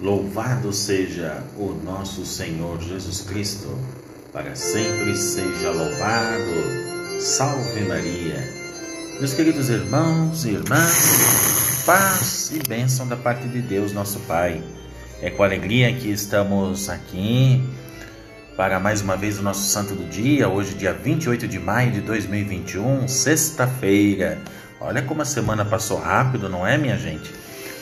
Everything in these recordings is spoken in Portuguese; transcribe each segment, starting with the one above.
Louvado seja o nosso Senhor Jesus Cristo, para sempre seja louvado. Salve Maria. Meus queridos irmãos e irmãs, paz e bênção da parte de Deus, nosso Pai. É com alegria que estamos aqui para mais uma vez o nosso santo do dia, hoje, dia 28 de maio de 2021, sexta-feira. Olha como a semana passou rápido, não é, minha gente?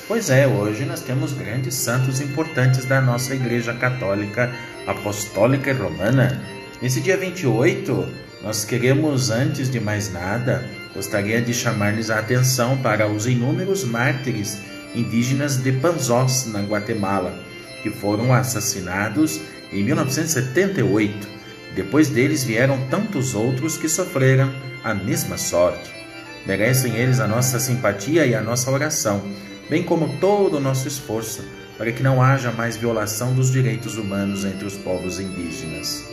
Pois é, hoje nós temos grandes santos importantes da nossa Igreja Católica Apostólica e Romana. Nesse dia 28, nós queremos, antes de mais nada, gostaria de chamar-lhes a atenção para os inúmeros mártires indígenas de Panzós, na Guatemala, que foram assassinados em 1978. Depois deles vieram tantos outros que sofreram a mesma sorte. Merecem eles a nossa simpatia e a nossa oração bem como todo o nosso esforço para que não haja mais violação dos direitos humanos entre os povos indígenas.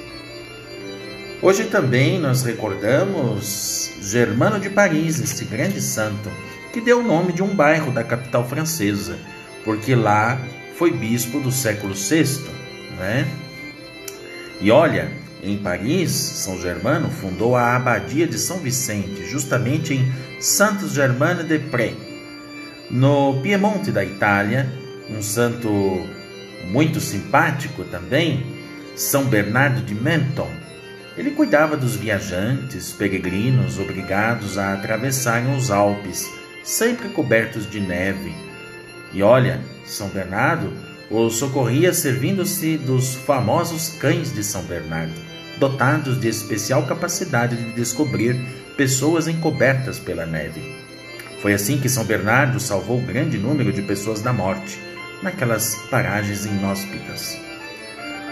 Hoje também nós recordamos Germano de Paris, este grande santo, que deu o nome de um bairro da capital francesa, porque lá foi bispo do século VI, né? E olha, em Paris, São Germano fundou a abadia de São Vicente, justamente em Santos Germano de Pré, no Piemonte da Itália, um santo muito simpático também, São Bernardo de Menton. Ele cuidava dos viajantes, peregrinos obrigados a atravessarem os Alpes, sempre cobertos de neve. E olha, São Bernardo os socorria servindo-se dos famosos cães de São Bernardo, dotados de especial capacidade de descobrir pessoas encobertas pela neve. Foi assim que São Bernardo salvou grande número de pessoas da morte, naquelas paragens inóspitas.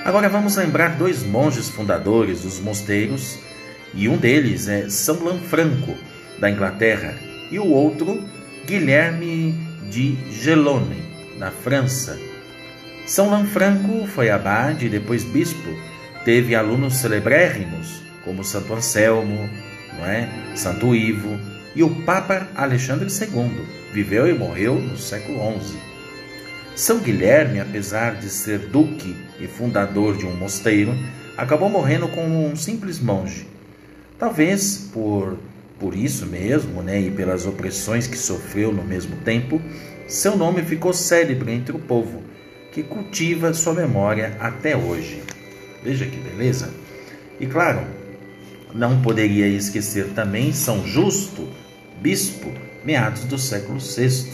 Agora vamos lembrar dois monges fundadores dos mosteiros, e um deles é São Lanfranco, da Inglaterra, e o outro, Guilherme de Gelone, da França. São Lanfranco foi abade e depois bispo. Teve alunos celebrérrimos, como Santo Anselmo, não é? Santo Ivo, e o Papa Alexandre II viveu e morreu no século XI. São Guilherme, apesar de ser duque e fundador de um mosteiro, acabou morrendo como um simples monge. Talvez por, por isso mesmo, né, e pelas opressões que sofreu no mesmo tempo, seu nome ficou célebre entre o povo, que cultiva sua memória até hoje. Veja que beleza! E claro, não poderia esquecer também São Justo, bispo, meados do século VI.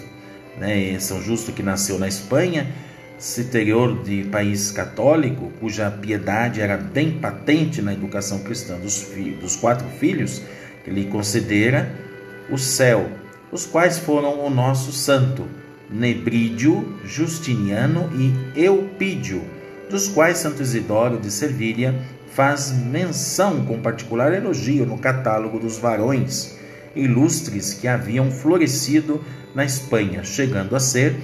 Né? São Justo, que nasceu na Espanha, exterior de país católico, cuja piedade era bem patente na educação cristã dos, dos quatro filhos, que lhe concedera o céu, os quais foram o nosso santo, Nebrídio, Justiniano e Eupídio, dos quais Santo Isidoro de Servília faz menção com particular elogio no catálogo dos varões ilustres que haviam florescido na Espanha, chegando a ser,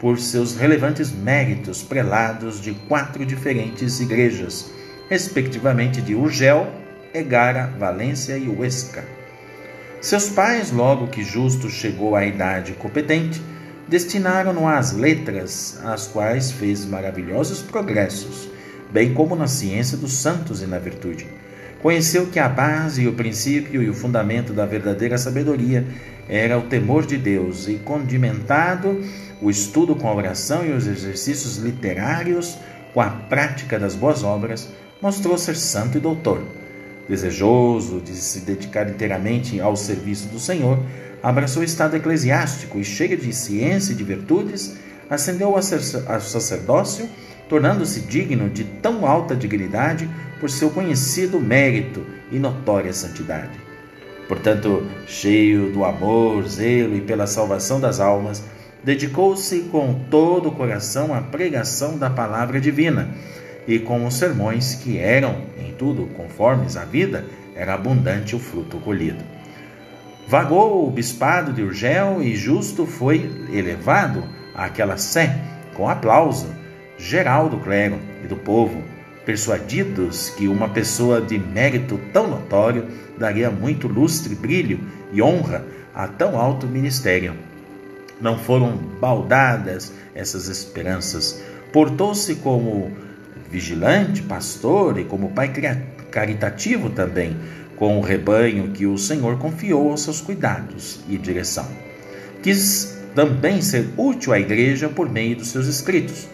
por seus relevantes méritos, prelados de quatro diferentes igrejas, respectivamente de Urgel, Egara, Valência e Huesca. Seus pais, logo que Justo chegou à idade competente, destinaram-no às letras, às quais fez maravilhosos progressos, bem como na ciência dos santos e na virtude conheceu que a base, o princípio e o fundamento da verdadeira sabedoria era o temor de Deus e condimentado o estudo com a oração e os exercícios literários com a prática das boas obras, mostrou ser santo e doutor. Desejoso de se dedicar inteiramente ao serviço do Senhor, abraçou o estado eclesiástico e, cheio de ciência e de virtudes, ascendeu ao sacerdócio tornando-se digno de tão alta dignidade por seu conhecido mérito e notória santidade. Portanto, cheio do amor, zelo e pela salvação das almas, dedicou-se com todo o coração à pregação da palavra divina e com os sermões que eram, em tudo, conformes à vida, era abundante o fruto colhido. Vagou o bispado de Urgel e justo foi elevado àquela sé com aplauso geral do clero e do povo, persuadidos que uma pessoa de mérito tão notório daria muito lustre, brilho e honra a tão alto ministério. não foram baldadas essas esperanças. Portou-se como vigilante, pastor e como pai caritativo também, com o rebanho que o Senhor confiou aos seus cuidados e direção. Quis também ser útil à igreja por meio dos seus escritos,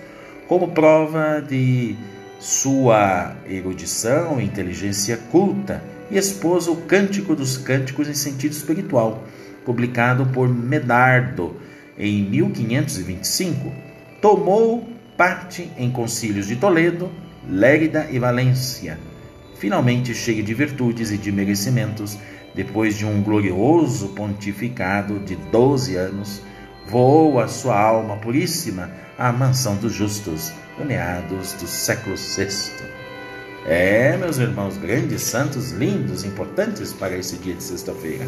como prova de sua erudição e inteligência culta, e expôs o Cântico dos Cânticos em sentido espiritual, publicado por Medardo em 1525. Tomou parte em concílios de Toledo, Lérida e Valência. Finalmente cheio de virtudes e de merecimentos, depois de um glorioso pontificado de doze anos, voou a sua alma puríssima à mansão dos justos, no meados do século VI. É, meus irmãos, grandes santos, lindos, importantes para esse dia de sexta-feira.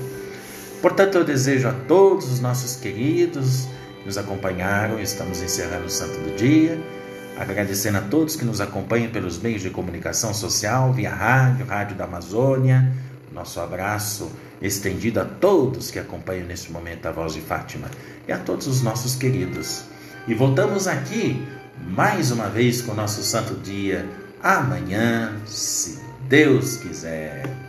Portanto, eu desejo a todos os nossos queridos que nos acompanharam, estamos encerrando o Santo do Dia, agradecendo a todos que nos acompanham pelos meios de comunicação social, via rádio, Rádio da Amazônia, nosso abraço estendido a todos que acompanham neste momento a voz de Fátima e a todos os nossos queridos. E voltamos aqui mais uma vez com o nosso santo dia amanhã, se Deus quiser.